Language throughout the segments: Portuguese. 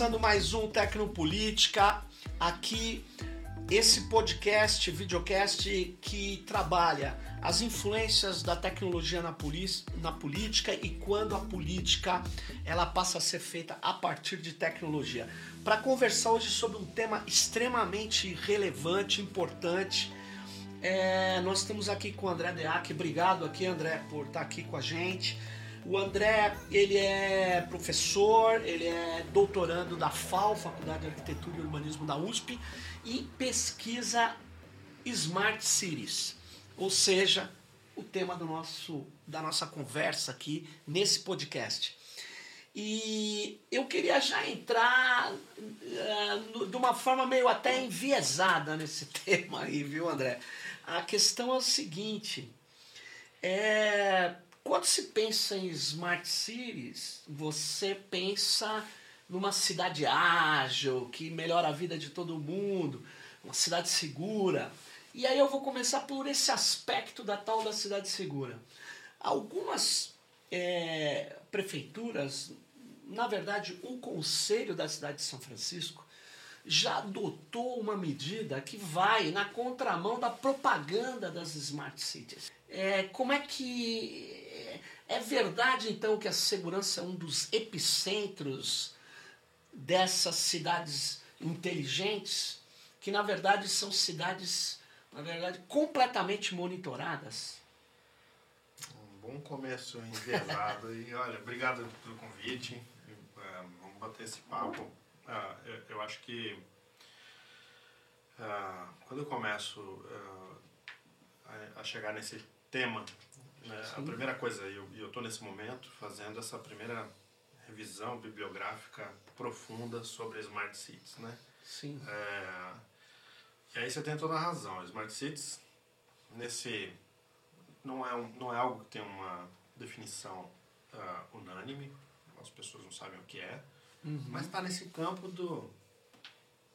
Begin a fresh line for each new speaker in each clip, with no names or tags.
Começando mais um Tecnopolítica. Aqui, esse podcast, videocast que trabalha as influências da tecnologia na, na política e quando a política ela passa a ser feita a partir de tecnologia. Para conversar hoje sobre um tema extremamente relevante, importante. É, nós estamos aqui com o André Deac. Obrigado aqui, André, por estar aqui com a gente. O André, ele é professor, ele é doutorando da FAO, Faculdade de Arquitetura e Urbanismo da USP, e pesquisa Smart Cities, ou seja, o tema do nosso, da nossa conversa aqui nesse podcast. E eu queria já entrar uh, de uma forma meio até enviesada nesse tema aí, viu, André? A questão é o seguinte: é, quando se pensa em smart cities, você pensa numa cidade ágil, que melhora a vida de todo mundo, uma cidade segura. E aí eu vou começar por esse aspecto da tal da cidade segura. Algumas é, prefeituras, na verdade, o conselho da cidade de São Francisco já adotou uma medida que vai na contramão da propaganda das smart cities. É, como é que é verdade então que a segurança é um dos epicentros dessas cidades inteligentes, que na verdade são cidades, na verdade, completamente monitoradas?
Um bom começo enviesado e olha, obrigado pelo convite. É, vamos bater esse papo. Ah, eu acho que ah, quando eu começo ah, a chegar nesse tema né? A primeira coisa, e eu estou nesse momento fazendo essa primeira revisão bibliográfica profunda sobre Smart Cities, né?
Sim.
É, e aí você tem toda a razão. Smart Cities, nesse, não é, um, não é algo que tem uma definição uh, unânime, as pessoas não sabem o que é, uhum. mas está nesse campo do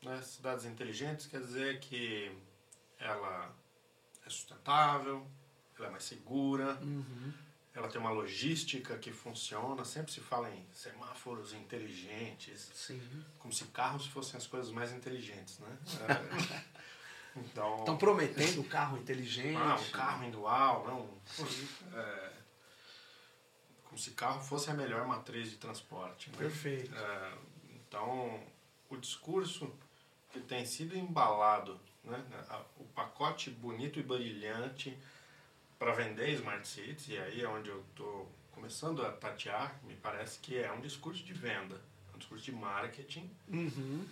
né, cidades inteligentes, quer dizer que ela é sustentável, ela é mais segura,
uhum.
ela tem uma logística que funciona. Sempre se fala em semáforos inteligentes,
Sim.
como se carros fossem as coisas mais inteligentes, né?
É, então, Estão prometendo o carro inteligente.
Ah, um carro indual, não. É, como se carro fosse a melhor matriz de transporte. Né?
Perfeito.
É, então, o discurso que tem sido embalado, né? o pacote bonito e brilhante para vender Smart Cities, e aí é onde eu estou começando a tatear, me parece que é um discurso de venda, um discurso de marketing
uhum.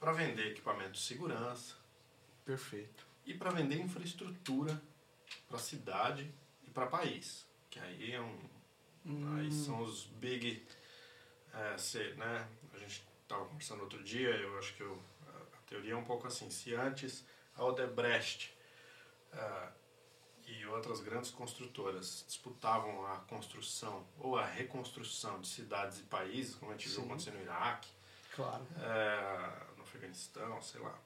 para vender equipamento de segurança.
Perfeito.
E para vender infraestrutura para a cidade e para país, que aí é um, hum. aí são os big, é, se, né? A gente estava conversando outro dia, eu acho que eu, a, teoria é um pouco assim, se antes a Odebrecht uh, e outras grandes construtoras disputavam a construção ou a reconstrução de cidades e países, como a gente Sim. viu acontecer no Iraque,
claro.
é, no Afeganistão, sei lá.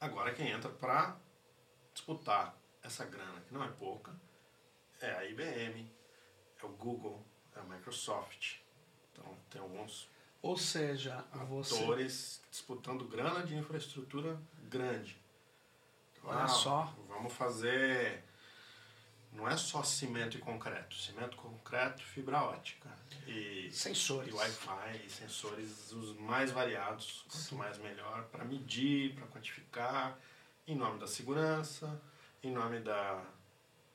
Agora quem entra para disputar essa grana, que não é pouca, é a IBM, é o Google, é a Microsoft. Então tem alguns
ou seja,
atores você... disputando grana de infraestrutura grande.
Olha ah, só.
Vamos fazer. Não é só cimento e concreto. Cimento, concreto, fibra ótica. E,
sensores.
E Wi-Fi, e sensores os mais variados. Quanto mais melhor, para medir, para quantificar, em nome da segurança, em nome da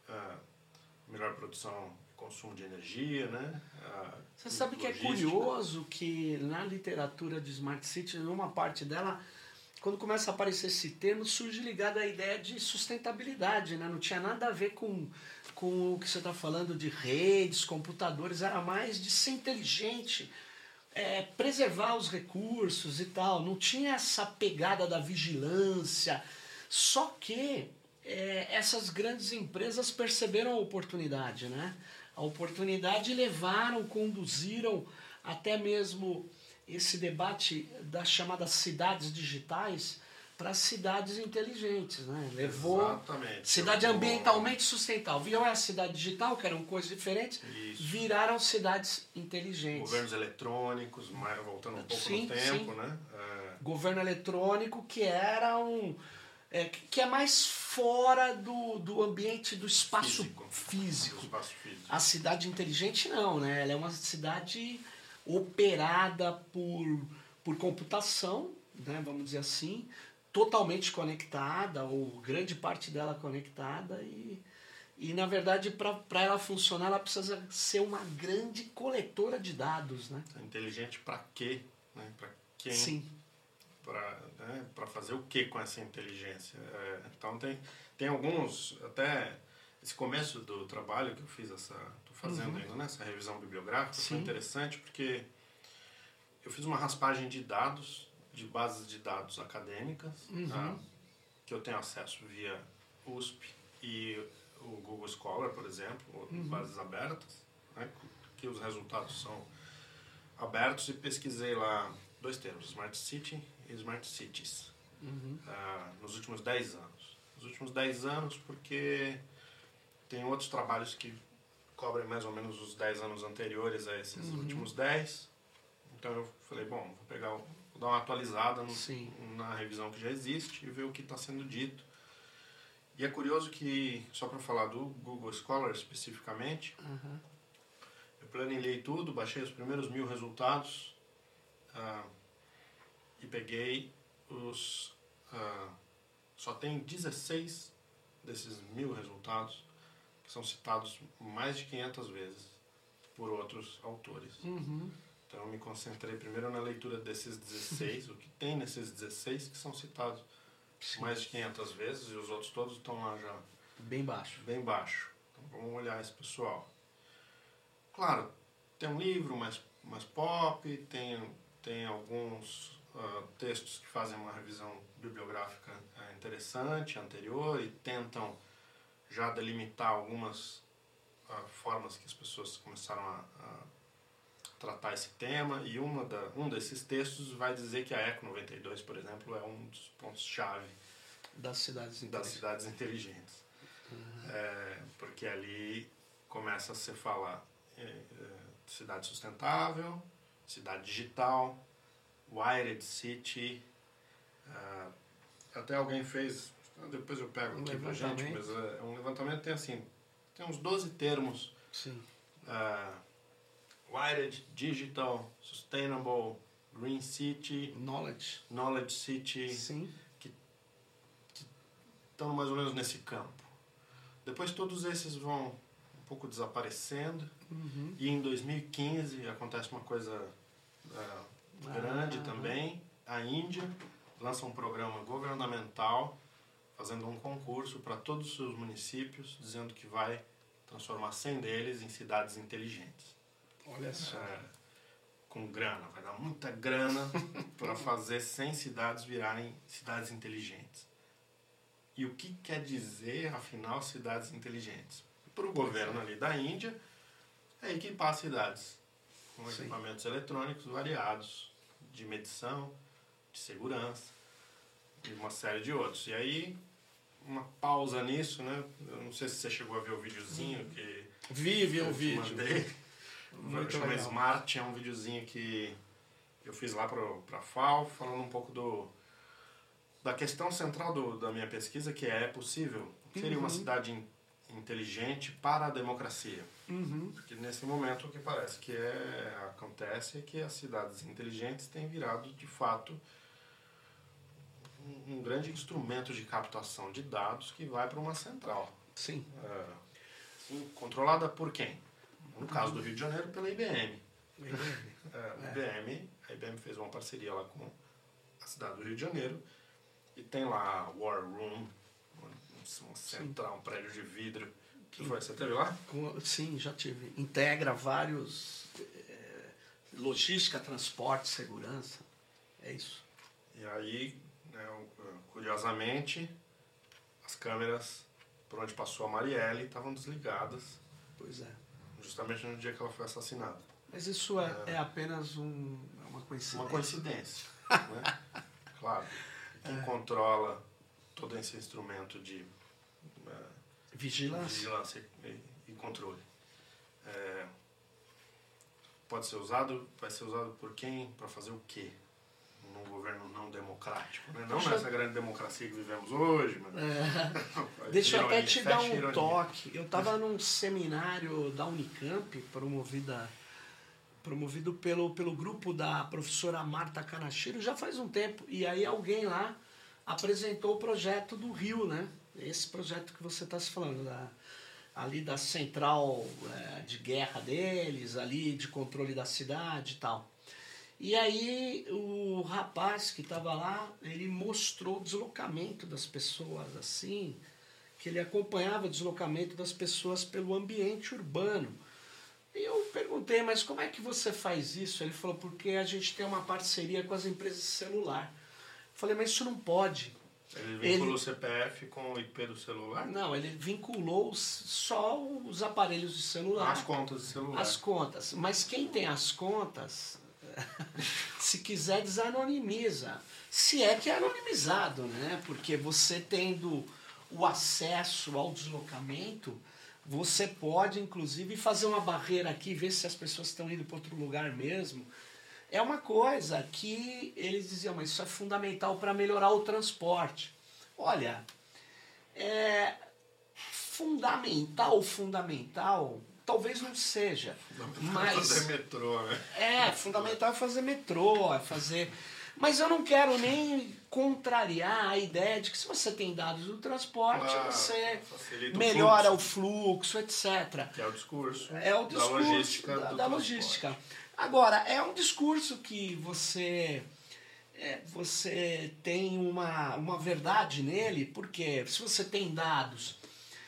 uh, melhor produção consumo de energia, né?
Uh, Você sabe que é curioso que na literatura de Smart City, numa parte dela, quando começa a aparecer esse termo, surge ligado à ideia de sustentabilidade, né? não tinha nada a ver com, com o que você está falando de redes, computadores, era mais de ser inteligente, é, preservar os recursos e tal, não tinha essa pegada da vigilância, só que é, essas grandes empresas perceberam a oportunidade, né? A oportunidade levaram, conduziram até mesmo esse debate das chamadas cidades digitais para cidades inteligentes, né? Levou
Exatamente.
cidade ambientalmente sustentável. Viram a cidade digital, que eram coisas diferentes,
Isso.
viraram cidades inteligentes.
Governos eletrônicos, mais, voltando um pouco
Sim,
no tempo,
sim.
né? É,
Governo eletrônico que era um é, que é mais fora do, do ambiente do espaço
Físico.
físico.
do espaço físico.
A cidade inteligente não, né? Ela é uma cidade operada por, por computação, né? vamos dizer assim, totalmente conectada, ou grande parte dela conectada, e, e na verdade, para ela funcionar, ela precisa ser uma grande coletora de dados. Né?
Inteligente para quê? Né? Para quem?
Sim.
Para né? Pra fazer o que com essa inteligência? É, então tem, tem alguns, até esse começo do trabalho que eu fiz, essa estou fazendo
Uhum.
ainda, né? essa revisão bibliográfica, foi
Sim.
interessante porque eu fiz uma raspagem de dados, de bases de dados acadêmicas,
Uhum.
tá? que eu tenho acesso via USP e o Google Scholar, por exemplo,
Uhum.
bases abertas, né? que os resultados são abertos e pesquisei lá dois termos, Smart City Smart Cities,
Uhum.
ah, nos últimos 10 anos. Nos últimos 10 anos porque tem outros trabalhos que cobrem mais ou menos os 10 anos anteriores a esses
Uhum.
últimos 10. Então eu falei, bom, vou pegar, vou dar uma atualizada no- na revisão que já existe e ver o que está sendo dito. E é curioso que, só para falar do Google Scholar especificamente,
Uhum.
eu planilhei tudo, baixei os primeiros mil resultados ah, e peguei os. ah, só tem 16 desses mil resultados que são citados mais de 500 vezes por outros autores.
Uhum.
Então eu me concentrei primeiro na leitura desses 16, o que tem nesses 16 que são citados
Sim.
mais de 500 vezes e os outros todos estão lá já
Bem baixo.
bem baixo. Então vamos olhar esse pessoal. Claro, tem um livro mais, mais pop, tem, tem alguns ah, textos que fazem uma revisão bibliográfica ah, interessante, anterior, e tentam já delimitar algumas ah, formas que as pessoas começaram a, a tratar esse tema, e uma da, um desses textos vai dizer que a ECO 92, por exemplo, é um dos pontos-chave
Das cidades
das
inteligentes.
cidades inteligentes. É, porque ali começa a se falar é, é, cidade sustentável, cidade digital, wired city. ah, até alguém fez, depois eu pego
Um
aqui pra gente, mas é um levantamento tem assim, tem uns 12 termos.
Sim.
ah, wired, digital, sustainable, green city,
Knowledge.
knowledge city,
Sim.
estão mais ou menos nesse campo. Depois todos esses vão um pouco desaparecendo
Uhum.
e em 2015 acontece uma coisa ah, grande
Ah.
também. A Índia lança um programa governamental fazendo um concurso para todos os seus municípios, dizendo que vai transformar 100 deles em cidades inteligentes.
Olha só.
É, com grana, vai dar muita grana para fazer 100 cidades virarem cidades inteligentes. E o que quer dizer, afinal, cidades inteligentes? Para o governo ali da Índia, é equipar cidades com
Sim.
equipamentos eletrônicos variados, de medição, de segurança e uma série de outros. E aí, uma pausa nisso, né? Eu não sei se você chegou a ver o videozinho que
Vive o vídeo.
mandei.
Muito
Chama
legal.
Smart, é um videozinho que eu fiz lá pro, pra FAO, falando um pouco do, da questão central do, da minha pesquisa, que é, é possível seria uma
Uhum.
cidade in- inteligente para a democracia.
Uhum.
Porque nesse momento o que parece que é, acontece é que as cidades inteligentes têm virado, de fato, um, um grande instrumento de captação de dados que vai para uma central.
Sim.
É, sim, controlada por quem? No caso do Rio de Janeiro, pela IBM. É, a IBM, a IBM fez uma parceria lá com a cidade do Rio de Janeiro e tem lá War Room, uma central, um prédio de vidro. Que foi? Você teve lá?
Sim, já tive. Integra vários. eh, logística, transporte, segurança. É isso.
E aí, né, curiosamente, as câmeras por onde passou a Marielle estavam desligadas,
Pois é.
justamente no dia que ela foi assassinada.
Mas isso é, é apenas um, é uma coincidência.
Uma coincidência, né? Claro. quem controla todo esse instrumento de eh,
Vigilância.
vigilância e, e controle. É, pode ser usado, vai ser usado por quem? Para fazer o quê? Num governo não democrático. Né? Não
Deixa-
nessa grande democracia que vivemos hoje, mas.
É, Deixa eu até te dar um
ironia.
toque. Eu estava num seminário da Unicamp, promovida, promovido pelo, pelo grupo da professora Marta Kanashiro, já faz um tempo. E aí alguém lá apresentou o projeto do Rio, né? Esse projeto que você está se falando, da, ali da central eh, de guerra deles, ali de controle da cidade e tal. E aí o rapaz que estava lá, ele mostrou o deslocamento das pessoas assim, que ele acompanhava o deslocamento das pessoas pelo ambiente urbano. E eu perguntei, mas como é que você faz isso? Ele falou, porque a gente tem uma parceria com as empresas de celular. Falei, mas isso não pode.
Ele vincula
Ele-
o CPF com o IP do celular?
Não, ele vinculou só os aparelhos de celular.
As contas de celular.
As contas. Mas quem tem as contas, se quiser, desanonimiza. Se é que é anonimizado, né? Porque você tendo o acesso ao deslocamento, você pode, inclusive, fazer uma barreira aqui, ver se as pessoas estão indo para outro lugar mesmo. É uma coisa que eles diziam, mas isso é fundamental para melhorar o transporte. Olha, é fundamental, fundamental, talvez não seja. Mas
Fazer metrô, né?
é, fundamental é fazer metrô, é fazer. Mas eu não quero nem contrariar a ideia de que se você tem dados do transporte,
Claro,
você
facilita o
melhora o
fluxo.
fluxo, etc.
Que é o discurso.
É o discurso
da logística.
da, da logística. Agora, é um discurso que você é, você tem uma, uma verdade nele, porque se você tem dados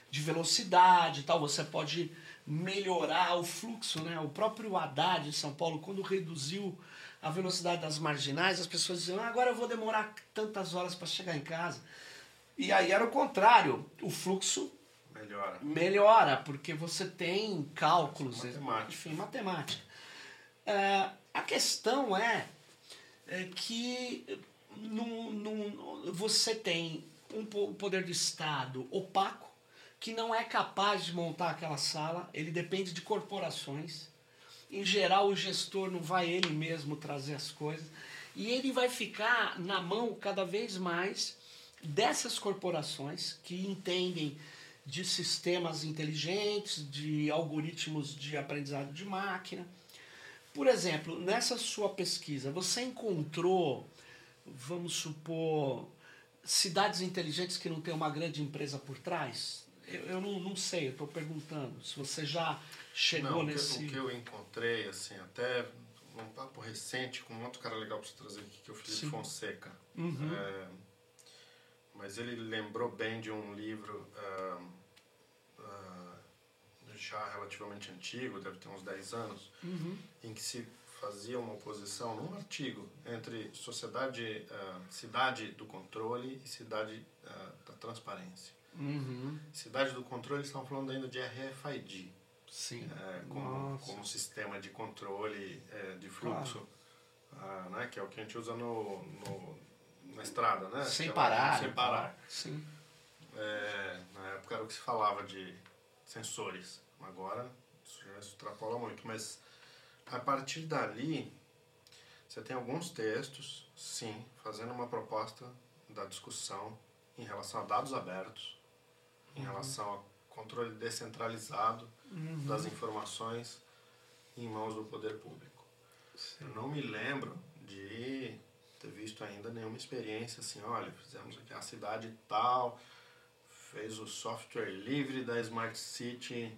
de velocidade e tal, você pode melhorar o fluxo, né? O próprio Haddad em São Paulo, quando reduziu a velocidade das marginais, as pessoas diziam, ah, agora eu vou demorar tantas horas para chegar em casa. E aí era o contrário, o fluxo
Melhora.
melhora, porque você tem cálculos,
Matemática.
enfim, matemática. É, a questão é, é que você tem um po- poder do Estado opaco, que não é capaz de montar aquela sala, ele depende de corporações. Em geral, o gestor não vai ele mesmo trazer as coisas. E ele vai ficar na mão cada vez mais dessas corporações que entendem de sistemas inteligentes, de algoritmos de aprendizado de máquina. Por exemplo, nessa sua pesquisa, você encontrou, vamos supor, cidades inteligentes que não tem uma grande empresa por trás? Eu, eu não, não sei, eu estou perguntando. Se você já chegou
Não,
nesse.
O que eu encontrei, assim, até num papo recente com um outro cara legal para você trazer aqui, que é o Felipe
Sim.
Fonseca.
Uhum.
É, mas ele lembrou bem de um livro ah, já relativamente antigo, deve ter uns 10 anos,
Uhum.
em que se fazia uma oposição num artigo entre sociedade, ah, cidade do controle e cidade ah, da transparência.
Uhum.
Cidade do controle, estavam falando ainda de RFID,
Sim.
é, como,
Nossa.
como sistema de controle é, de fluxo, ah, né, que é o que a gente usa no, no- na estrada, né?
Sem parar.
Sem parar.
Sim.
É, na época era o que se falava de sensores. Agora isso já extrapola muito, mas a partir dali você tem alguns textos, sim, fazendo uma proposta da discussão em relação a dados abertos, em relação a controle descentralizado das informações em mãos do poder público. Eu não me lembro de ter visto ainda nenhuma experiência assim, olha, fizemos aqui a cidade tal, fez o software livre da Smart City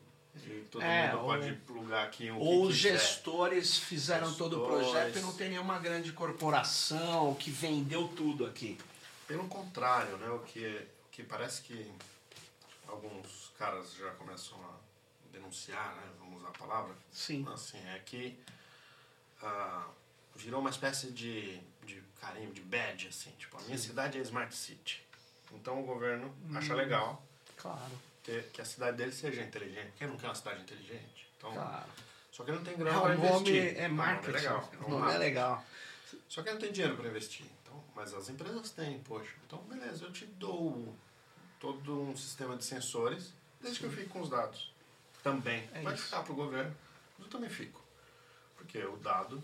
todo
É,
mundo
ou-
pode plugar aqui um
Ou os gestores fizeram todo o projeto
Gestores.
e não tem nenhuma grande corporação que vendeu tudo aqui.
Pelo contrário, né, o que, o que parece que alguns caras já começam a denunciar, né, vamos usar a palavra,
Sim.
assim, é que ah, virou uma espécie de, de carinho, de badge, assim, tipo, a minha cidade é Smart City. Então o governo
Hum.
acha legal
Claro,
ter, que a cidade dele seja inteligente. Quem não quer uma cidade inteligente? Então,
claro.
Só que não tem
É,
grana para
o nome
investir.
é
O nome
marketing.
é legal.
O nome é legal.
Só que não tem dinheiro para investir. Então, mas as empresas têm, poxa. Então, beleza, eu te dou todo um sistema de sensores, desde Sim. que eu fique com os dados. Também. É Pode isso. ficar para o governo, mas eu também fico. Porque o dado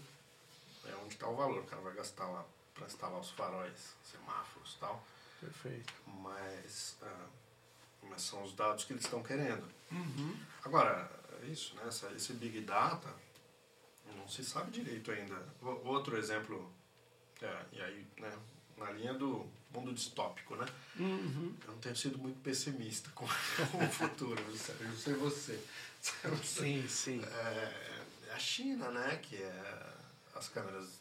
é onde está o valor. O cara vai gastar lá para instalar os faróis, semáforos e tal.
Perfeito.
Mas, ah, mas são os dados que eles estão querendo.
Uhum.
Agora, é isso, né? Essa, esse Big Data não se sabe direito ainda. Outro exemplo, é, e aí, né, na linha do mundo distópico, né?
Uhum.
Eu não tenho sido muito pessimista com, o futuro, eu não sei você.
Sim, sim.
É, é, a China, né, que é as câmeras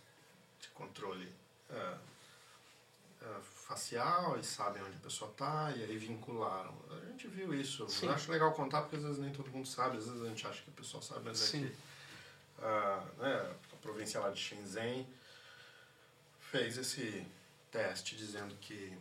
de controle é, facial e sabem onde a pessoa está e aí vincularam. A gente viu isso. Sim. Eu acho legal contar porque às vezes nem todo mundo sabe, às vezes a gente acha que a pessoa sabe, mas Sim. é que uh, né, a província lá de Shenzhen fez esse teste dizendo que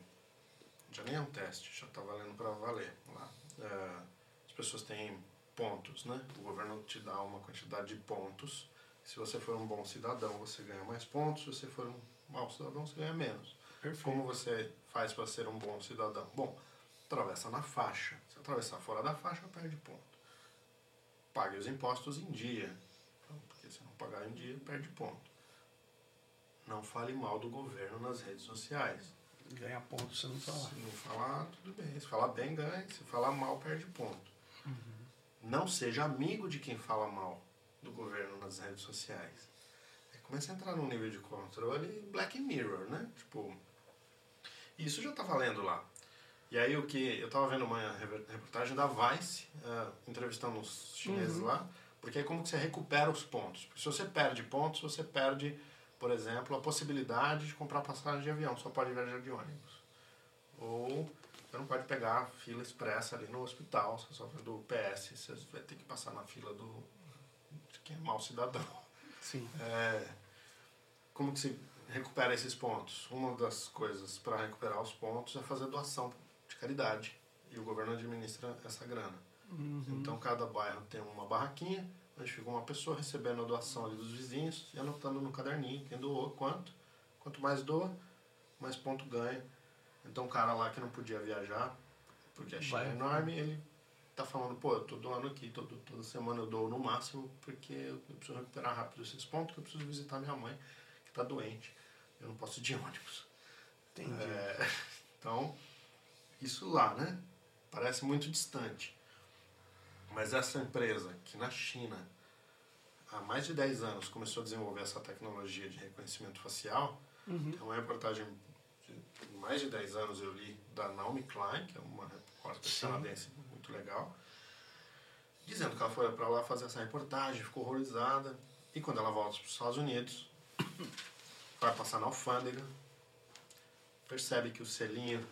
já nem é um teste, já está valendo para valer lá. Uh, as pessoas têm pontos, né? O governo te dá uma quantidade de pontos. Se você for um bom cidadão, você ganha mais pontos. Se você for um mau cidadão, você ganha menos.
Perfeito.
Como você faz para ser um bom cidadão? Bom, atravessa na faixa. Se atravessar fora da faixa, perde ponto. Pague os impostos em dia. Então, porque se não pagar em dia, perde ponto. Não fale mal do governo nas redes sociais.
Ganha ponto se não falar.
Se não falar, tudo bem. Se falar bem, ganha. Se falar mal, perde ponto.
Uhum.
Não seja amigo de quem fala mal do governo nas redes sociais. Aí começa a entrar num nível de controle Black Mirror, né? Tipo, isso já está valendo lá. E aí o que eu estava vendo uma reportagem da Vice, uh, entrevistando os chineses uhum. lá, porque é como que você recupera os pontos. Porque se você perde pontos, você perde, por exemplo, a possibilidade de comprar passagem de avião, só pode viajar de ônibus. Ou você não pode pegar fila expressa ali no hospital, você só do PS, você vai ter que passar na fila do de quem é mau cidadão.
Sim.
É, como que se recupera esses pontos? Uma das coisas para recuperar os pontos é fazer doação de caridade. E o governo administra essa grana.
Uhum.
Então cada bairro tem uma barraquinha, onde fica uma pessoa recebendo a doação ali dos vizinhos e anotando no caderninho quem doou, quanto. Quanto mais doa, mais ponto ganha. Então o cara lá que não podia viajar, porque a China é enorme, ele tá falando, pô, eu tô doando aqui, todo, toda semana eu dou no máximo, porque eu preciso recuperar rápido esses pontos, que eu preciso visitar minha mãe, que tá doente eu não posso ir de ônibus.
Entendi.
É, então, isso lá, né? Parece muito distante. Mas essa empresa que na China, há mais de 10 anos, começou a desenvolver essa tecnologia de reconhecimento facial,
uhum.
tem uma reportagem de mais de 10 anos eu li da Naomi Klein, que é uma repórter canadense muito legal, dizendo que ela foi para lá fazer essa reportagem, ficou horrorizada, e quando ela volta para os Estados Unidos, vai passar na alfândega, percebe que o selinho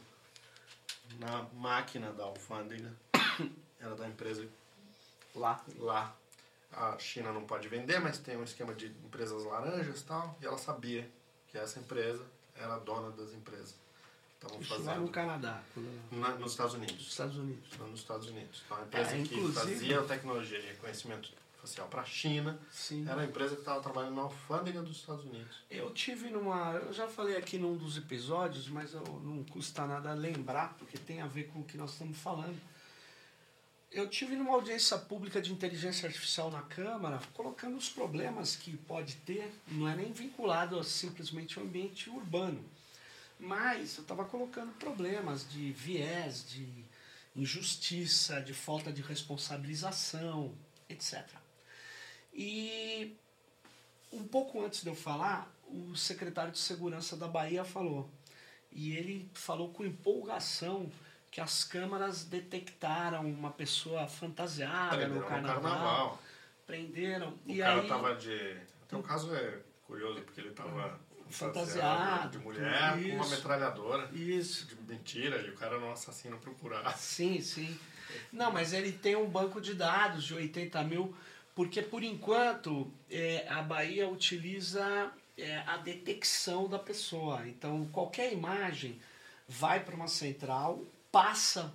na máquina da alfândega era da empresa
lá.
lá. A China não pode vender, mas tem um esquema de empresas laranjas e tal, e ela sabia que essa empresa era dona das empresas.
Estavam fazendo. lá no Canadá.
Na, nos Estados Unidos.
Estados Unidos.
Nos Estados Unidos. Então, a empresa é, que fazia a tecnologia de reconhecimento facial para a China.
Sim.
Era a empresa que estava trabalhando na alfândega dos Estados Unidos.
Eu tive numa. Eu já falei aqui num dos episódios, mas eu, não custa nada lembrar, porque tem a ver com o que nós estamos falando. Eu tive numa audiência pública de inteligência artificial na Câmara, colocando os problemas que pode ter, não é nem vinculado a simplesmente ao ambiente urbano. Mas eu estava colocando problemas de viés, de injustiça, de falta de responsabilização, etc. E um pouco antes de eu falar, o secretário de Segurança da Bahia falou. E ele falou com empolgação que as câmaras detectaram uma pessoa fantasiada
Prenderam
no carnaval.
carnaval.
Prenderam.
O
e
cara
aí,
tava de. Então o caso é curioso, porque ele tava
fantasiado
de mulher com uma metralhadora.
Isso.
De mentira, e o cara era um assassino procurado.
Sim, sim. Não, mas ele tem um banco de dados de 80 mil porque, por enquanto, é, a Bahia utiliza é, a detecção da pessoa. Então, qualquer imagem vai para uma central, passa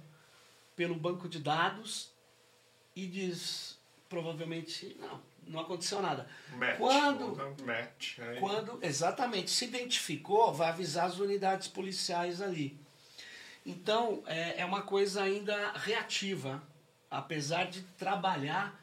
pelo banco de dados e diz, provavelmente, não, não aconteceu nada.
Match,
Quando-
match,
Quando, exatamente, se identificou, vai avisar as unidades policiais ali. Então, é, é uma coisa ainda reativa, apesar de trabalhar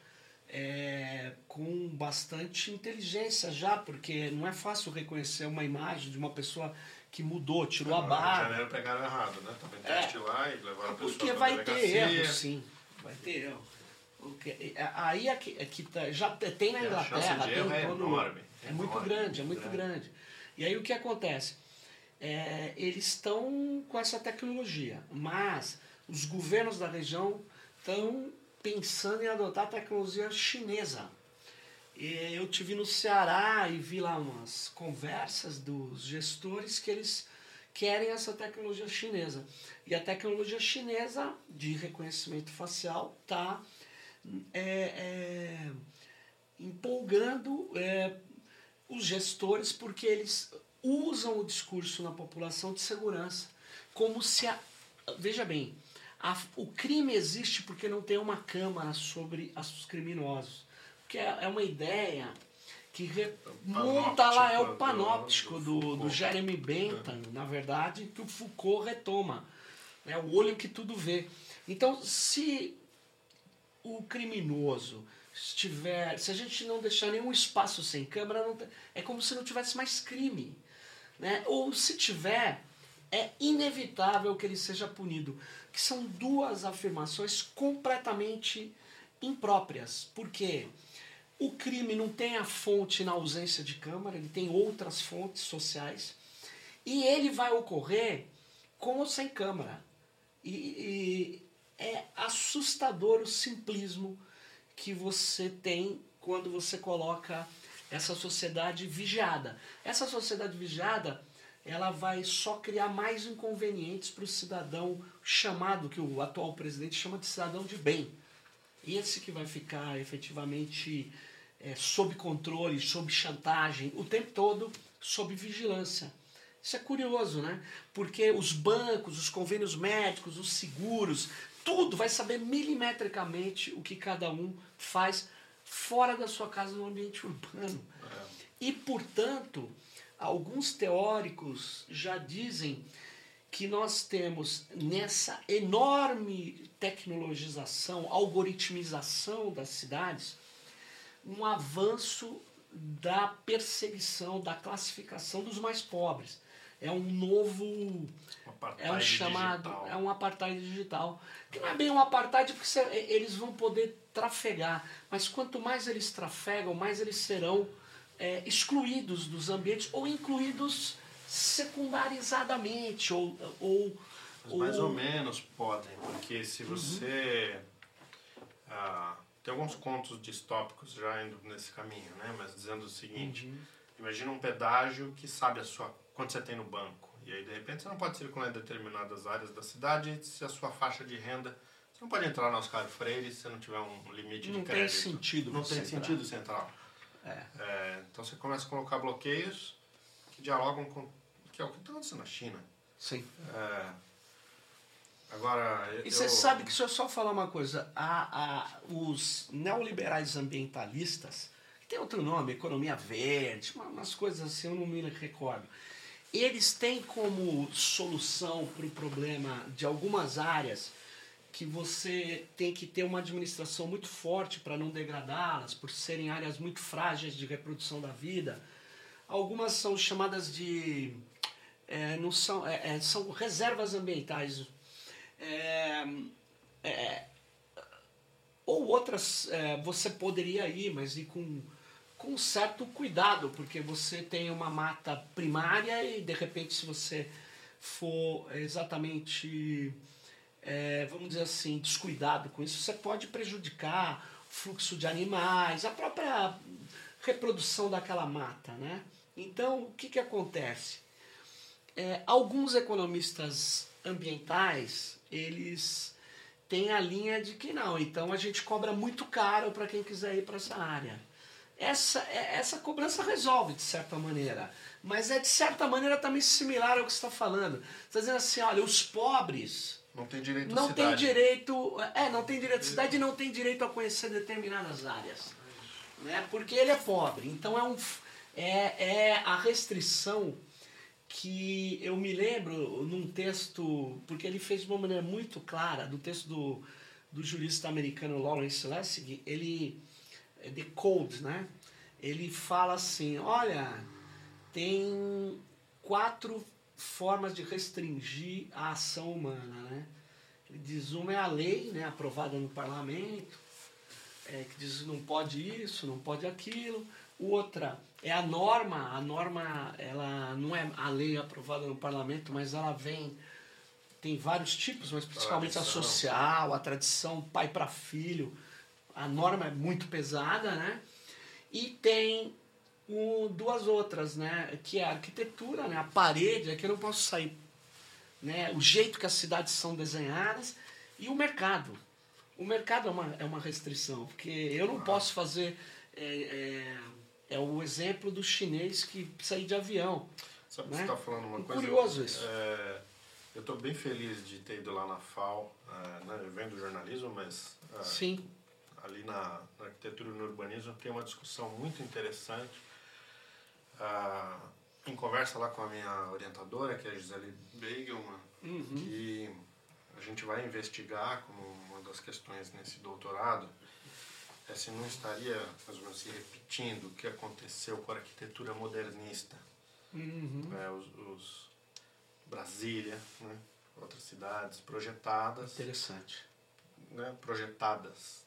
é, com bastante inteligência já, porque não é fácil reconhecer uma imagem de uma pessoa que mudou, tirou a
No Rio de
barba.
Janeiro pegaram errado, né? Tava em
É.
teste lá e levaram a pessoa
Porque vai ter erro, sim. Vai ter erro. É, aí é que, é que tá- já tem na Inglaterra, tem
é
todo-
enorme.
é muito
enorme,
grande, é muito grande. E aí o que acontece? É, eles estão com essa tecnologia, mas os governos da região estão pensando em adotar a tecnologia chinesa. E eu tive no Ceará e vi lá umas conversas dos gestores que eles querem essa tecnologia chinesa. E a tecnologia chinesa de reconhecimento facial está empolgando é, os gestores porque eles usam o discurso na população de segurança como se a, veja bem a- o crime existe porque não tem uma câmara sobre os criminosos que é, é uma ideia que remonta lá é o panóptico do, do
Foucault.
Jeremy Bentham na verdade que o Foucault retoma. É o olho que tudo vê. Então se o criminoso estiver, se a gente não deixar nenhum espaço sem câmera, não tem- é como se não tivesse mais crime, né? Ou se tiver, é inevitável que ele seja punido. Que são duas afirmações completamente impróprias. Por quê? O crime não tem a fonte na ausência de câmara, ele tem outras fontes sociais. E ele vai ocorrer com ou sem câmara. E, e é assustador o simplismo que você tem quando você coloca essa sociedade vigiada. Essa sociedade vigiada, ela vai só criar mais inconvenientes para o cidadão chamado, que o atual presidente chama de cidadão de bem. Esse que vai ficar efetivamente é, sob controle, sob chantagem, o tempo todo sob vigilância. Isso é curioso, né? Porque os bancos, os convênios médicos, os seguros, tudo vai saber milimetricamente o que cada um faz fora da sua casa no ambiente urbano. E, portanto, alguns teóricos já dizem que nós temos nessa enorme tecnologização, algoritmização das cidades, um avanço da perseguição, da classificação dos mais pobres. É um novo
Um
é um
apartheid
chamado,
digital.
é um apartheid digital. Que não é bem um apartheid porque eles vão poder trafegar, mas quanto mais eles trafegam, mais eles serão é, excluídos dos ambientes ou incluídos secundarizadamente ou, ou,
Mas mais ou menos podem, porque se você. ah, tem alguns contos distópicos já indo nesse caminho, né? Mas dizendo o seguinte: imagina um pedágio que sabe a sua, quanto você tem no banco. E aí, de repente, você não pode circular em determinadas áreas da cidade se a sua faixa de renda. Você não pode entrar na Oscar Freire se você não tiver um limite
não
de
tem
crédito.
sentido.
Não tem
entrar.
sentido central.
É.
É, então você começa a colocar bloqueios que dialogam com. que é o que está acontecendo na China.
Sim.
É, agora.
E você sabe que, deixa eu só falar uma coisa, a, a, os neoliberais ambientalistas, que tem outro nome, economia verde, uma- umas coisas assim, eu não me recordo. Eles têm como solução para o problema de algumas áreas que você tem que ter uma administração muito forte para não degradá-las, por serem áreas muito frágeis de reprodução da vida. Algumas são chamadas de. é, não são, é, é, são reservas ambientais. É, é, ou outras é, você poderia ir, mas ir com, com certo cuidado, porque você tem uma mata primária e de repente se você for exatamente, é, vamos dizer assim, descuidado com isso, você pode prejudicar o fluxo de animais, a própria reprodução daquela mata, né? Então, o que, que acontece? É, alguns economistas ambientais, eles têm a linha de que não, então a gente cobra muito caro para quem quiser ir para essa área. Essa, é- essa cobrança resolve de certa maneira, mas é de certa maneira também similar ao que você está falando. Você está dizendo assim, olha, os pobres
Não tem direito
não têm
cidade.
direito, é, não tem direito à cidade e não tem direito a conhecer determinadas áreas. né? Porque ele é pobre. Então é um é, é a restrição que eu me lembro num texto, porque ele fez de uma maneira muito clara, do texto do, do jurista americano Lawrence Lessig, ele, The Code, né? Ele fala assim, olha, tem quatro formas de restringir a ação humana, né? Ele diz, uma é a lei, né, aprovada no parlamento, é, que diz não pode isso, não pode aquilo. Outra é a norma, a norma ela não é a lei aprovada no parlamento, mas ela vem tem vários tipos, mas principalmente tradição. a social, a tradição pai para filho. A norma é muito pesada, né? E tem um, duas outras, né? Que é a arquitetura, né? A parede, aqui eu não posso sair, né? O jeito que as cidades são desenhadas e o mercado. O mercado é uma, é uma restrição, porque eu não posso fazer é, é, é o exemplo do chinês que sair de avião.
Sabe né? você está falando uma
e
coisa.
Curioso isso.
É, eu estou bem feliz de ter ido lá na FAO, é, né? eu venho do jornalismo, mas
é, Sim.
Ali na, na, arquitetura e no urbanismo tem uma discussão muito interessante. É, em conversa lá com a minha orientadora, que é a Gisele Beigelman,
uhum.
que a gente vai investigar como uma das questões nesse doutorado, é se não estaria mais ou menos se repetindo o que aconteceu com a arquitetura modernista.
Uhum.
É, os, os, Brasília, né, outras cidades projetadas.
Interessante.
Né, projetadas.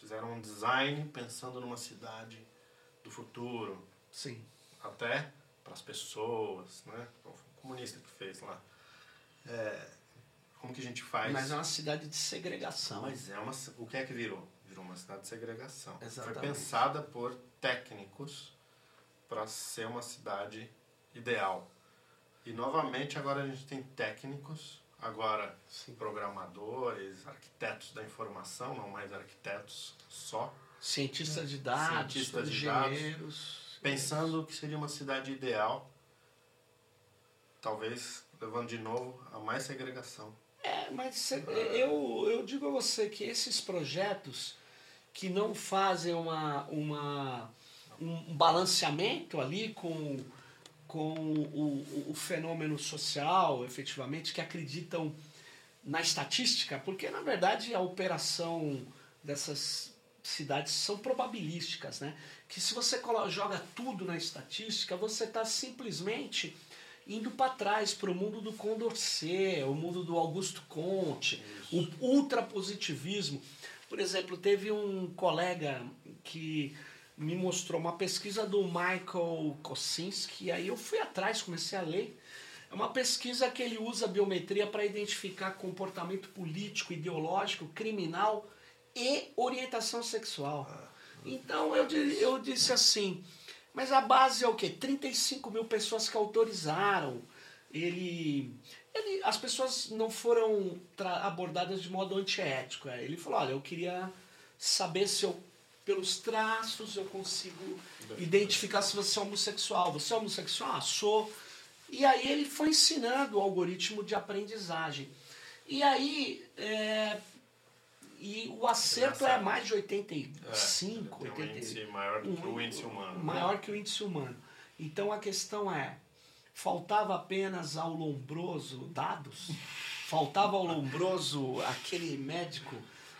Fizeram um design pensando numa cidade do futuro.
Sim.
Até para as pessoas, né? O comunista que fez lá. É, como que a gente faz?
Mas é uma cidade de segregação.
Mas é uma. O que é que virou? virou uma cidade de segregação.
Exatamente.
Foi pensada por técnicos para ser uma cidade ideal. E novamente agora a gente tem técnicos, agora Sim. programadores, arquitetos da informação, não mais arquitetos só.
Cientistas de dados, Cientistas engenheiros. Dados,
pensando que seria uma cidade ideal, talvez levando de novo a mais segregação.
É, mas eu, eu digo a você que esses projetos que não fazem uma, uma, um balanceamento ali com, com o, o, fenômeno social, efetivamente, que acreditam na estatística, porque na verdade a operação dessas cidades são probabilísticas, né? Que se você joga tudo na estatística, você está simplesmente indo para trás para o mundo do Condorcet, o mundo do Augusto Conte, Isso. o ultrapositivismo. Por exemplo, teve um colega que me mostrou uma pesquisa do Michael Kosinski, e aí eu fui atrás, comecei a ler. É uma pesquisa que ele usa a biometria para identificar comportamento político, ideológico, criminal e orientação sexual. Ah, então eu, eu disse assim, mas a base é o quê? 35 mil pessoas que autorizaram. Ele ele, as pessoas não foram abordadas de modo antiético. Ele falou: olha, eu queria saber se eu, pelos traços, eu consigo identificar se você é homossexual. Você é homossexual? Ah, sou. E aí ele foi ensinando o algoritmo de aprendizagem. E aí. É, e o acerto é mais de 85,
é, tem um índice maior que o índice humano.
Maior né? que o índice humano. Então a questão é faltava apenas ao Lombroso dados, faltava ao Lombroso aquele médico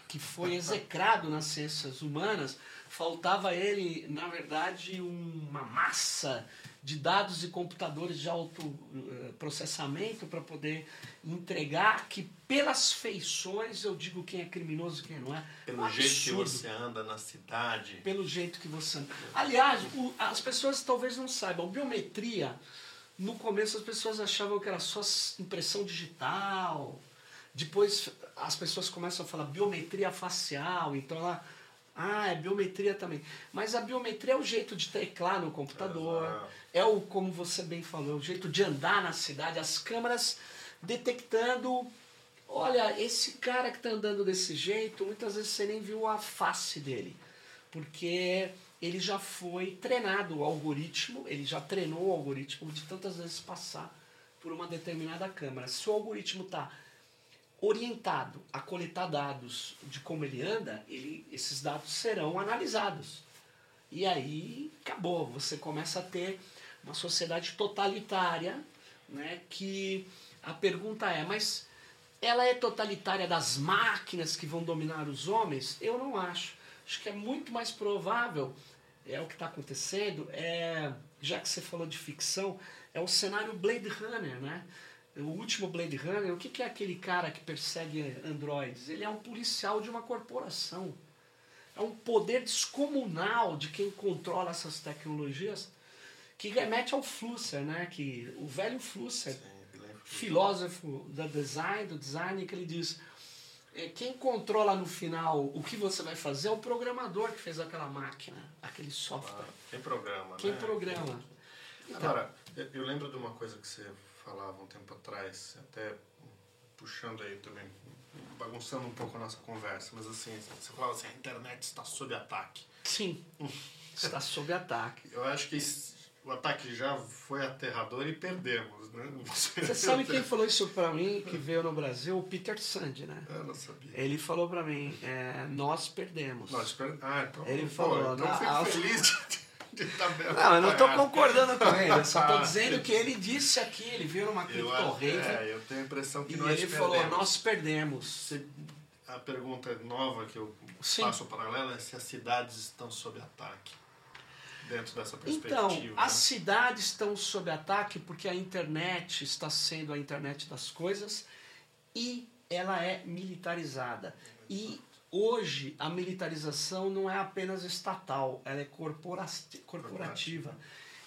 que foi execrado nas ciências humanas, faltava ele, na verdade, uma massa de dados e computadores de alto uh, processamento para poder entregar que pelas feições eu digo quem é criminoso e quem não é.
Pelo um jeito que você anda na cidade.
Pelo jeito que você anda. Aliás, o, as pessoas talvez não saibam, biometria no começo as pessoas achavam que era só impressão digital. Depois as pessoas começam a falar biometria facial, então ela ah, é biometria também. Mas a biometria é o jeito de teclar no computador, é o como você bem falou, é o jeito de andar na cidade, as câmeras detectando, olha, esse cara que está andando desse jeito, muitas vezes você nem viu a face dele, porque ele já foi treinado, o algoritmo, ele já treinou o algoritmo de tantas vezes passar por uma determinada câmera. Se o algoritmo está orientado a coletar dados de como ele anda, ele, esses dados serão analisados. E aí acabou, você começa a ter uma sociedade totalitária, né, que a pergunta é, mas ela é totalitária das máquinas que vão dominar os homens? Eu não acho. Acho que é muito mais provável, é o que está acontecendo, é, já que você falou de ficção, é o cenário Blade Runner, né? O último Blade Runner, o que, que é aquele cara que persegue androides? Ele é um policial de uma corporação. É um poder descomunal de quem controla essas tecnologias que remete ao Flusser, né? Que, o velho Flusser, Sim, filósofo da design, do design, que ele diz é, quem controla no final o que você vai fazer é o programador que fez aquela máquina, aquele software. Ah,
quem programa,
Quem
né?
programa.
Então, Agora, eu lembro de uma coisa que você falava um tempo atrás, até puxando aí também, bagunçando um pouco a nossa conversa, mas assim, você falava assim, a internet está sob ataque.
Sim, está sob ataque.
Eu acho que o ataque já foi aterrador e perdemos, né?
Você sabe quem falou isso para mim, que veio no Brasil? O Peter Sand, né?
Eu não sabia.
Ele falou para mim, é, nós perdemos.
Nós perdemos. Ah, então.
Ele falou,
então
não,
fico feliz de
não, eu não estou concordando com ele, eu só estou dizendo que ele disse aqui, ele viu numa Crypto Rave.
É, eu tenho a impressão que
e
nós
ele
perdemos.
falou, nós perdemos.
A pergunta nova que eu
Sim.
faço paralela é se as cidades estão sob ataque dentro dessa perspectiva.
Então,
né?
as cidades estão sob ataque porque a internet está sendo a internet das coisas e ela é militarizada. E hoje a militarização não é apenas estatal, ela é corporativa.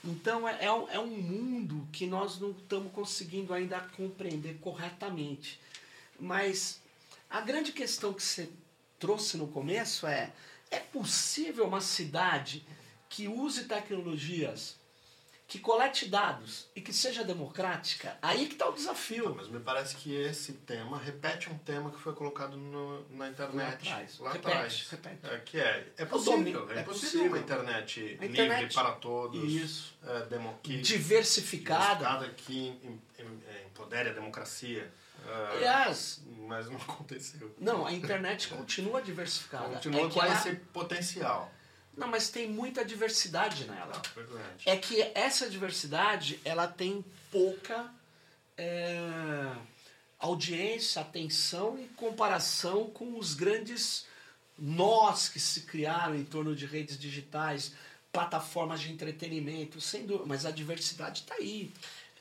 Então é, é, é um mundo que nós não estamos conseguindo ainda compreender corretamente. Mas a grande questão que você trouxe no começo é: é possível uma cidade que use tecnologias que colete dados e que seja democrática, aí que está o desafio.
Não, mas me parece que esse tema repete um tema que foi colocado no, na internet
lá atrás.
Lá
repete,
atrás.
repete.
É, que é, é possível, é,
é
possível
possível.
uma internet,
A internet-
livre para todos,
Isso.
é, demo, que,
Diversificada.
diversificada, que é, empodere a democracia. é,
Aliás,
mas não aconteceu.
não, a internet continua diversificada.
Continua
é
com
ela-
esse potencial.
Não, mas tem muita diversidade nela.
Tá, verdade.
É que essa diversidade ela tem pouca é, audiência, atenção e comparação com os grandes nós que se criaram em torno de redes digitais, plataformas de entretenimento, sem dúvida. Mas a diversidade está aí.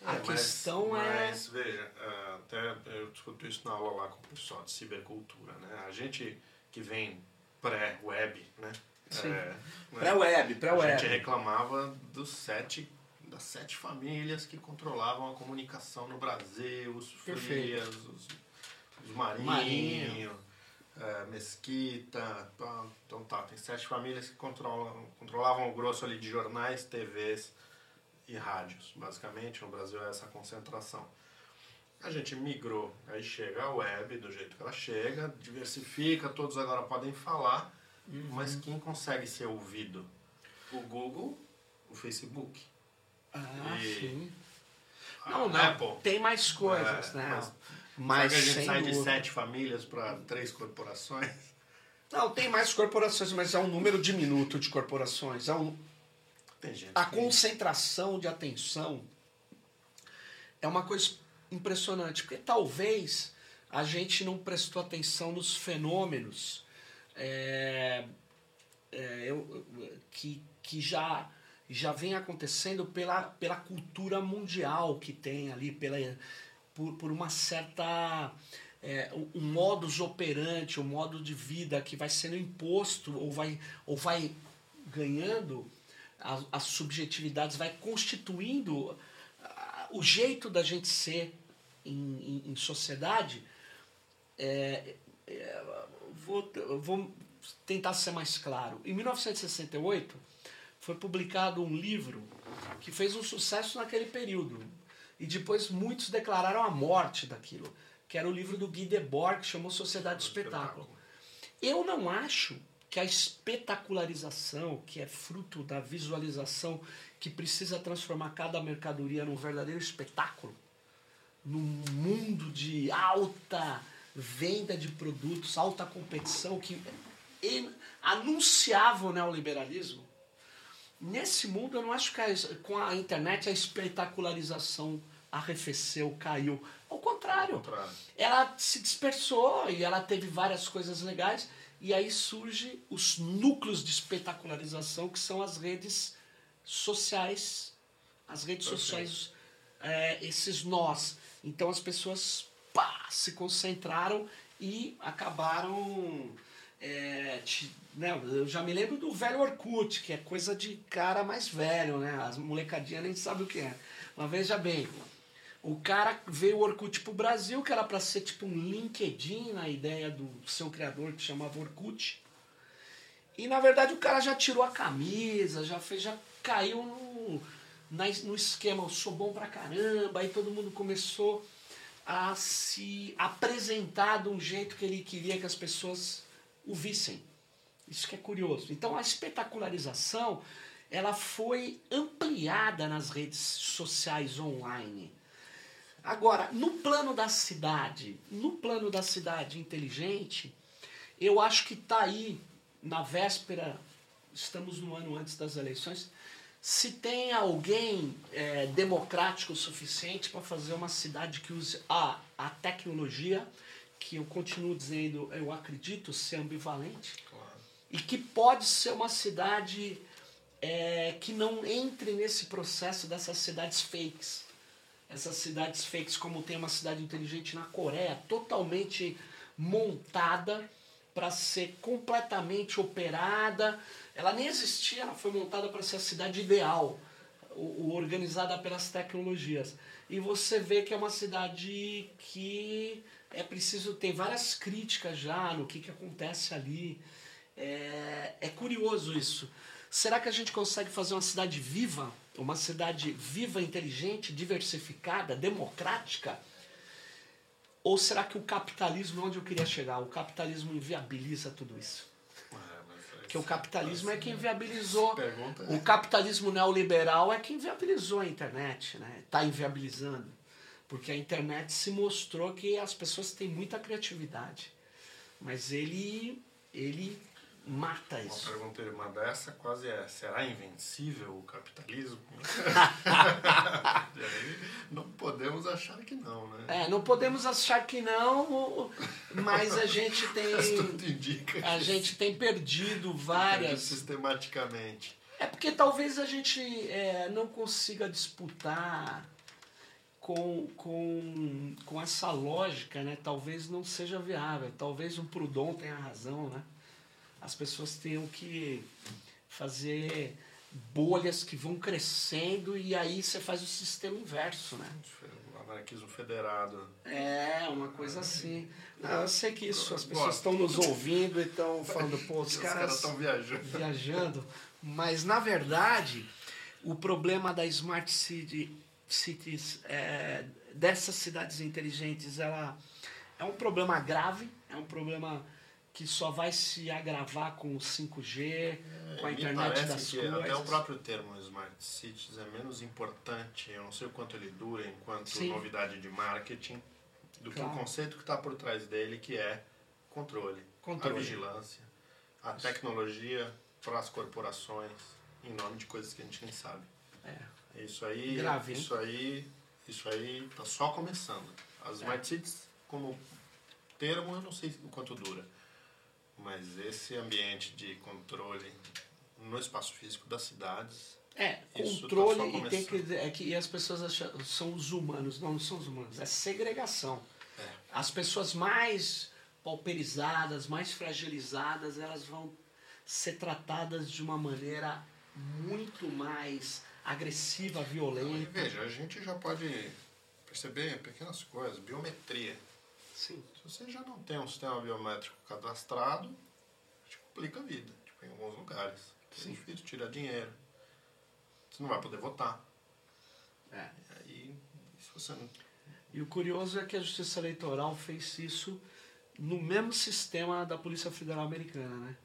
A
É, mas-
questão
mas, veja, ah, até eu discuto isso na aula lá com o pessoal de cibercultura, né? A gente que vem pré-web, né?
Sim.
É, né?
Pré-web,
A
pré-web.
gente reclamava dos sete, das sete famílias que controlavam a comunicação no Brasil, os
Perfeito.
frias, os, os marinhos,
Marinho.
é, mesquita, pá, então tá, tem sete famílias que controlam, controlavam o grosso ali de jornais, TVs e rádios, basicamente, no Brasil é essa concentração. A gente migrou, aí chega a web do jeito que ela chega, diversifica, todos agora podem falar, mas quem consegue ser ouvido? O Google, o Facebook,
Ah,
E-
sim. Não, não.
Apple.
Tem mais coisas,
É,
né?
mas-
Mas,
a gente sai de
dúvida.
sete famílias para três corporações?
Não, tem mais corporações, mas é um número diminuto de corporações. É um, a concentração de atenção é uma coisa impressionante, porque talvez a gente não prestou atenção nos fenômenos é, é, eu- que, que já, já vem acontecendo pela, pela cultura mundial que tem ali, pela, por, por uma certa. é, um- um modus operandi, um modo de vida que vai sendo imposto ou vai, ou vai ganhando as, as subjetividades, vai constituindo o jeito da gente ser em, em, em sociedade. É, é, vou, vou tentar ser mais claro. Em 1968 foi publicado um livro que fez um sucesso naquele período. E depois muitos declararam a morte daquilo, que era o livro do Guy Debord, que chamou Sociedade do Espetáculo. Eu não acho que a espetacularização, que é fruto da visualização, que precisa transformar cada mercadoria num verdadeiro espetáculo, num mundo de alta venda de produtos, alta competição, que en- anunciava o neoliberalismo, Nesse mundo, eu não acho que a, com a internet a espetacularização arrefeceu, caiu. Ao contrário,
Ao contrário.
ela se dispersou e ela teve várias coisas legais. E aí surge os núcleos de espetacularização, que são as redes sociais. As redes
Perfeito.
sociais, é, esses nós. Então as pessoas pá, se concentraram e acabaram. é, te- né, eu já me lembro do velho Orkut, que é coisa de cara mais velho, né? As molecadinhas nem sabem o que é. Mas veja bem, o cara veio o Orkut pro Brasil, que era para ser tipo um LinkedIn na ideia do seu criador que chamava Orkut. E na verdade o cara já tirou a camisa, já fez, já caiu no, no esquema, eu sou bom pra caramba, aí todo mundo começou a se apresentar de um jeito que ele queria que as pessoas o vissem. Isso que é curioso. Então a espetacularização ela foi ampliada nas redes sociais online. Agora, no plano da cidade, no plano da cidade inteligente, eu acho que está aí, na véspera, estamos no ano antes das eleições, se tem alguém é, democrático o suficiente para fazer uma cidade que use a, a tecnologia, que eu continuo dizendo, eu acredito ser ambivalente,
Claro.
e que pode ser uma cidade é, que não entre nesse processo dessas cidades fakes. Essas cidades fakes, como tem uma cidade inteligente na Coreia, totalmente montada para ser completamente operada. Ela nem existia, ela foi montada para ser a cidade ideal, o, o- organizada pelas tecnologias. E você vê que é uma cidade que é preciso tem várias críticas já no que, que acontece ali. É, é curioso isso. Será que a gente consegue fazer uma cidade viva? Uma cidade viva, inteligente, diversificada, democrática? Ou será que o capitalismo, onde eu queria chegar, o capitalismo inviabiliza tudo isso?
É,
Porque o capitalismo é quem viabilizou.
Pergunta
O capitalismo neoliberal é quem viabilizou a internet, né? Está inviabilizando. Porque a internet se mostrou que as pessoas têm muita criatividade. Mas ele, ele mata
Uma
isso.
pergunta irmã dessa quase é: será invencível o capitalismo? Não podemos achar que não, né?
É, não podemos achar que não, mas a gente
Mas
tem,
tudo indica
a gente tem perdido várias.
sistematicamente.
É porque talvez a gente é, não consiga disputar com, com, com essa lógica, né? Talvez não seja viável. Talvez o Proudhon tenha razão, né? As pessoas tenham que fazer bolhas que vão crescendo e aí você faz o sistema inverso, né?
O anarquismo federado.
É, uma coisa assim. Não, eu sei que isso, as pessoas estão nos ouvindo e estão falando, pô, os
Os caras
caras
estão viajando.
viajando, mas na verdade o problema da Smart City, Cities, é, dessas cidades inteligentes, ela é um problema grave, é um problema que só vai se agravar com o 5G, com a internet das
que
coisas.
até o próprio termo Smart Cities é menos importante, eu não sei o quanto ele dura enquanto
Sim.
novidade de marketing, do que
Claro.
o conceito que está por trás dele, que é controle,
Controle.
a vigilância, a tecnologia para as corporações, em nome de coisas que a gente nem sabe.
É.
Isso aí,
Grave, hein?
isso aí, isso aí tá só começando. As Smart Cities, como termo, eu não sei o quanto dura. Mas esse ambiente de controle no espaço físico das cidades,
É,
tá
controle
só
e tem que é que e as pessoas acham, são os humanos, não, não são os humanos, é segregação.
É.
As pessoas mais pauperizadas, mais fragilizadas, elas vão ser tratadas de uma maneira muito mais agressiva,
E
violenta.
veja, a gente já pode perceber pequenas coisas, biometria.
Sim.
Se você já não tem um sistema biométrico cadastrado, te complica a vida, tipo, em alguns lugares. É
Sim.
difícil tirar dinheiro. Você não vai poder votar.
É.
E aí, se você não
E o curioso é que a Justiça Eleitoral fez isso no mesmo sistema da Polícia Federal Americana, né?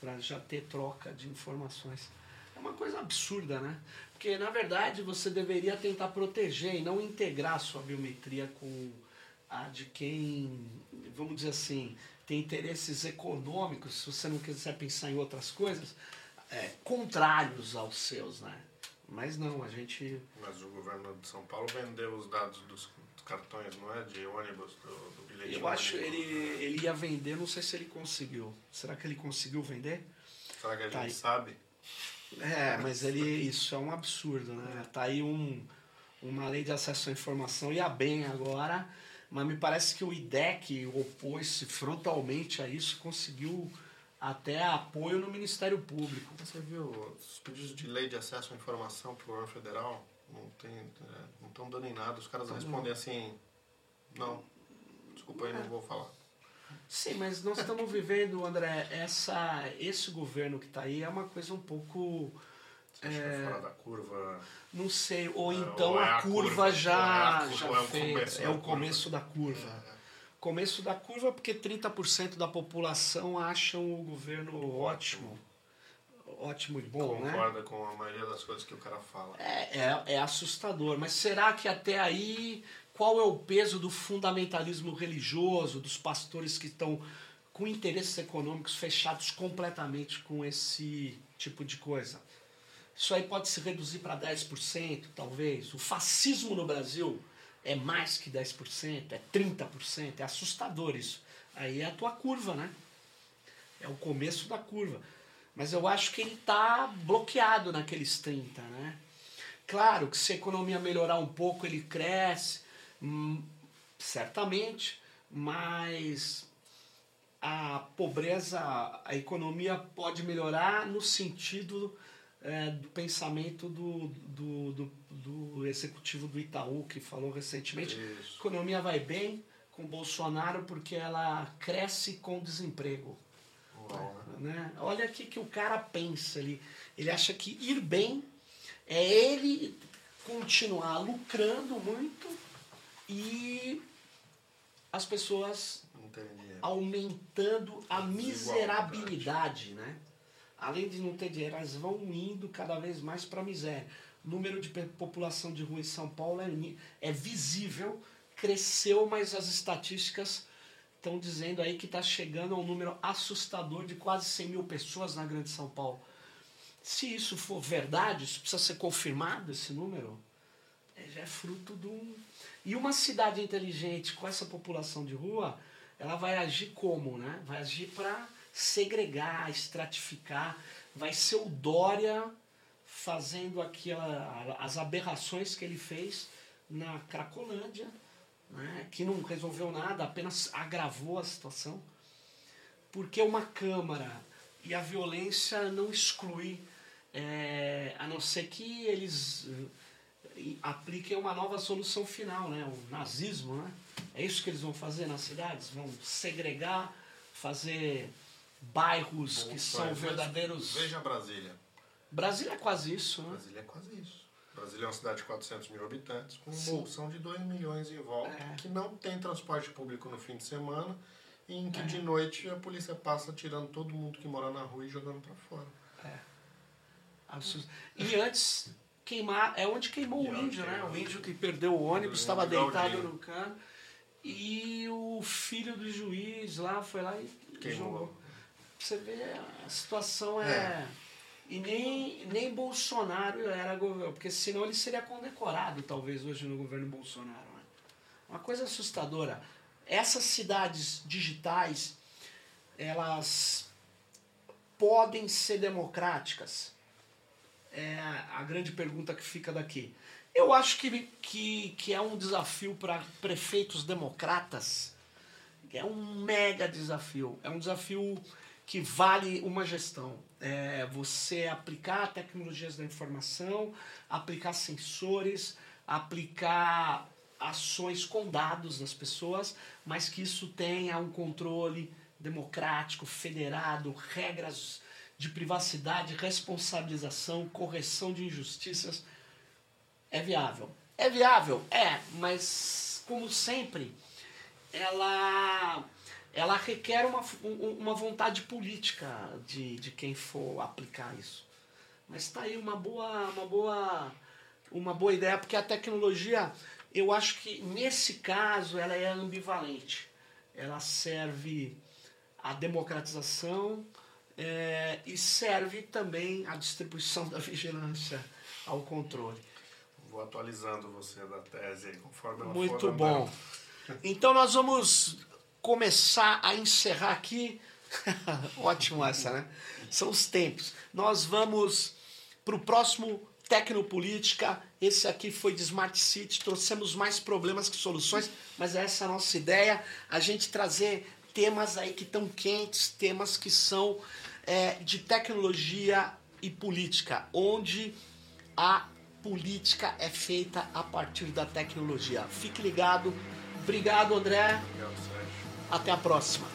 Para já ter troca de informações. É uma coisa absurda, né? Porque, na verdade, você deveria tentar proteger e não integrar a sua biometria com a de quem, vamos dizer assim, tem interesses econômicos, se você não quiser pensar em outras coisas. é, contrários aos seus, né? Mas não, a gente.
Mas o governo de São Paulo vendeu os dados dos cartões, não é? De ônibus, do, do bilhete.
Eu acho
ônibus,
ele
né?
ele ia vender, não sei se ele conseguiu. Será que ele conseguiu vender?
Será que a gente
Tá aí.
sabe?
É, mas ele isso é um absurdo, né? Tá aí um, uma lei de acesso à informação ia bem agora, mas me parece que o IDEC opôs-se frontalmente a isso, conseguiu até apoio no Ministério Público.
Você viu os pedidos de lei de acesso à informação para o governo federal? Não tem, é, não estão dando em nada. Os caras respondem assim, não, desculpa aí, não vou falar.
Sim, mas nós estamos vivendo, André, essa, esse governo que está aí é uma coisa um pouco.
Você acha que é fora da curva?
Não sei, ou
É,
então
ou é
a,
a
curva,
curva,
já,
é a
já
ou é
fez. é o
curva.
começo da curva. Começo da curva porque 30% da população acham o governo ótimo. Ótimo e bom, né?
Concorda com a maioria das coisas que o cara fala.
É, é, é assustador. Mas será que até aí qual é o peso do fundamentalismo religioso, dos pastores que estão com interesses econômicos fechados completamente com esse tipo de coisa? Isso aí pode se reduzir para 10%, talvez. O fascismo no Brasil é mais que 10%, é 30%, é assustador isso. Aí é a tua curva, né? É o começo da curva. Mas eu acho que ele está bloqueado naqueles 30, né? Claro que se a economia melhorar um pouco, ele cresce, hum, certamente, mas a pobreza, a economia pode melhorar no sentido é, do pensamento do, do, do, do executivo do Itaú, que falou recentemente. A
Isso.
economia vai bem com Bolsonaro porque ela cresce com desemprego.
Uau, né?
Né? Olha o que, o cara pensa. Ele, ele acha que ir bem é ele continuar lucrando muito e as pessoas aumentando a miserabilidade, né? Além de não ter dinheiro, elas vão indo cada vez mais para a miséria. O número de população de rua em São Paulo é, é visível, cresceu, mas as estatísticas estão dizendo aí que está chegando a um número assustador de quase 100 mil pessoas na Grande São Paulo. Se isso for verdade, isso precisa ser confirmado, esse número, é, já é fruto de um. E uma cidade inteligente com essa população de rua, ela vai agir como? Né? Vai agir para segregar, estratificar. Vai ser o Dória fazendo aquela, as aberrações que ele fez na Cracolândia, né? que não resolveu nada, apenas agravou a situação. Porque uma Câmara e a violência não exclui, é, a não ser que eles eh, apliquem uma nova solução final, né? o nazismo. Né? É isso que eles vão fazer nas cidades? Vão segregar, fazer bairros que são
Mas
verdadeiros.
Veja Brasília.
Brasília é quase isso, né?
Brasília é quase isso. Brasília é uma cidade de 400 mil habitantes, com
Sim.
bolsão de 2 milhões em volta,
É.
que não tem transporte público no fim de semana, e em que
É.
de noite a polícia passa tirando todo mundo que mora na rua e jogando pra fora.
Absurdo. E antes, queimar. É onde queimou
E
o índio, né? O índio que perdeu o ônibus, estava deitado no cano. E o filho do juiz lá foi lá e
Queimou.
jogou. Você vê, a situação é.
É.
E nem, nem Bolsonaro era governo, porque senão ele seria condecorado, talvez, hoje no governo Bolsonaro. Né? Uma coisa assustadora. Essas cidades digitais, elas podem ser democráticas? É a grande pergunta que fica daqui. Eu acho que, que, que é um desafio para prefeitos democratas. É um mega desafio. É um desafio que vale uma gestão. É você aplicar tecnologias da informação, aplicar sensores, aplicar ações com dados das pessoas, mas que isso tenha um controle democrático, federado, regras de privacidade, responsabilização, correção de injustiças. É viável. É viável? É, mas como sempre, ela ela requer uma, um- uma vontade política de, de quem for aplicar isso. Mas está aí uma boa, uma boa uma boa ideia, porque a tecnologia, eu acho que nesse caso ela é ambivalente. Ela serve à democratização, é, e serve também a distribuição da vigilância ao controle.
Vou atualizando você da tese aí, conforme ela
Muito
for
bom. Então nós vamos começar a encerrar aqui. Ótimo essa, né? São os tempos. Nós vamos para o próximo Tecnopolítica. Esse aqui foi de Smart City. Trouxemos mais problemas que soluções, mas essa é a nossa ideia. A gente trazer temas aí que estão quentes, temas que são é, de tecnologia e política, onde a política é feita a partir da tecnologia. Fique ligado. Obrigado, André.
Obrigado.
Até a próxima.